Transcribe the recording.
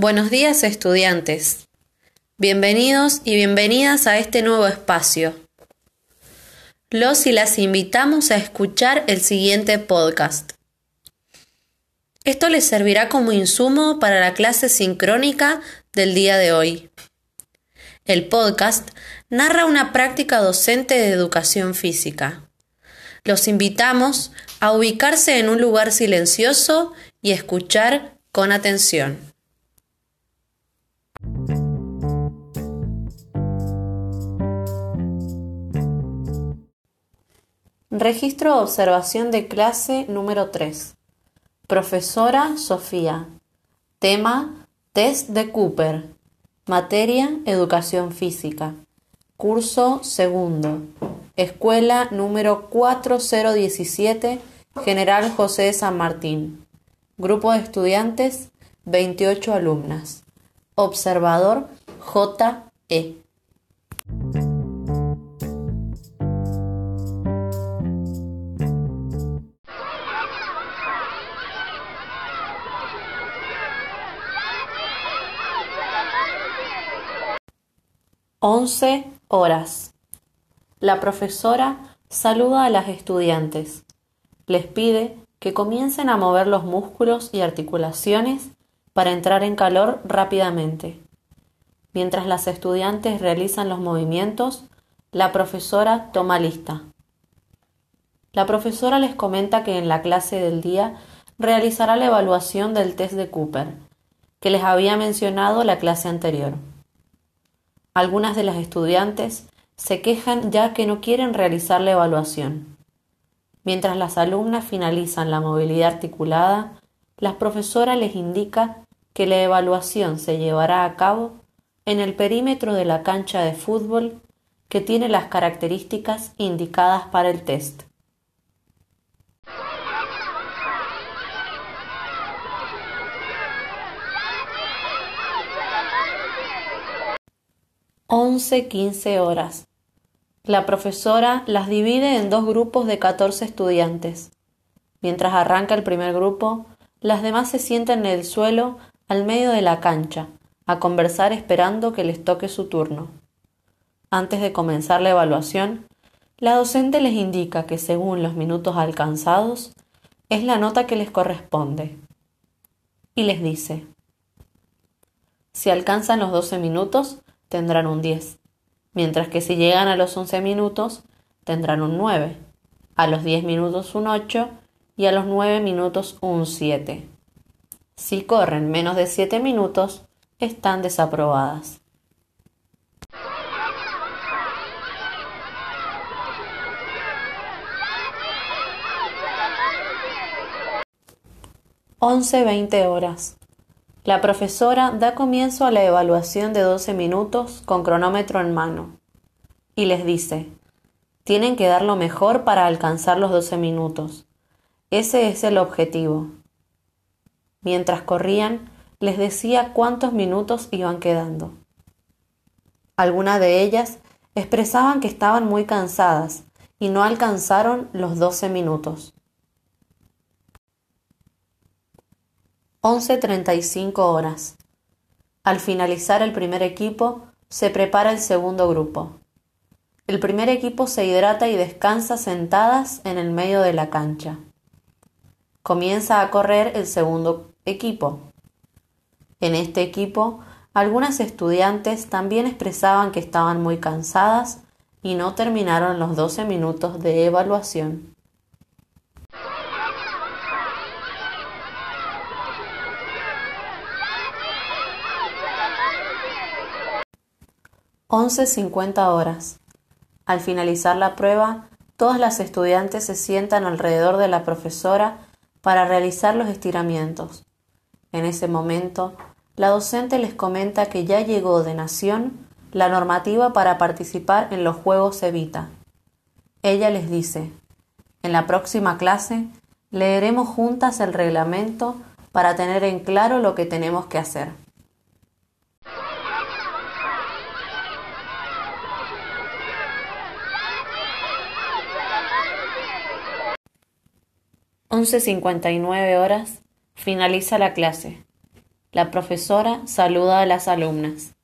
Buenos días estudiantes. Bienvenidos y bienvenidas a este nuevo espacio. Los y las invitamos a escuchar el siguiente podcast. Esto les servirá como insumo para la clase sincrónica del día de hoy. El podcast narra una práctica docente de educación física. Los invitamos a ubicarse en un lugar silencioso y escuchar con atención. Registro de observación de clase número 3. Profesora Sofía. Tema Test de Cooper. Materia Educación Física. Curso segundo. Escuela número 4017, General José de San Martín. Grupo de estudiantes, 28 alumnas. Observador J.E. Once horas. La profesora saluda a las estudiantes. Les pide que comiencen a mover los músculos y articulaciones para entrar en calor rápidamente. Mientras las estudiantes realizan los movimientos, la profesora toma lista. La profesora les comenta que en la clase del día realizará la evaluación del test de Cooper, que les había mencionado la clase anterior. Algunas de las estudiantes se quejan ya que no quieren realizar la evaluación. Mientras las alumnas finalizan la movilidad articulada, la profesora les indica que la evaluación se llevará a cabo en el perímetro de la cancha de fútbol que tiene las características indicadas para el test. Once quince horas. La profesora las divide en dos grupos de catorce estudiantes. Mientras arranca el primer grupo, las demás se sientan en el suelo al medio de la cancha, a conversar esperando que les toque su turno. Antes de comenzar la evaluación, la docente les indica que según los minutos alcanzados, es la nota que les corresponde. Y les dice, si alcanzan los 12 minutos, tendrán un 10, mientras que si llegan a los 11 minutos, tendrán un 9, a los 10 minutos un 8 y a los 9 minutos un 7. Si corren menos de 7 minutos, están desaprobadas. Once veinte horas. La profesora da comienzo a la evaluación de 12 minutos con cronómetro en mano y les dice, tienen que dar lo mejor para alcanzar los 12 minutos. Ese es el objetivo. Mientras corrían, les decía cuántos minutos iban quedando. Algunas de ellas expresaban que estaban muy cansadas y no alcanzaron los 12 minutos. 11.35 horas. Al finalizar el primer equipo, se prepara el segundo grupo. El primer equipo se hidrata y descansa sentadas en el medio de la cancha. Comienza a correr el segundo equipo. En este equipo, algunas estudiantes también expresaban que estaban muy cansadas y no terminaron los 12 minutos de evaluación. Once cincuenta horas. Al finalizar la prueba, todas las estudiantes se sientan alrededor de la profesora para realizar los estiramientos. En ese momento, la docente les comenta que ya llegó de Nación la normativa para participar en los Juegos Evita. Ella les dice, en la próxima clase leeremos juntas el reglamento para tener en claro lo que tenemos que hacer. Once cincuenta y nueve horas Finaliza la clase. La profesora saluda a las alumnas.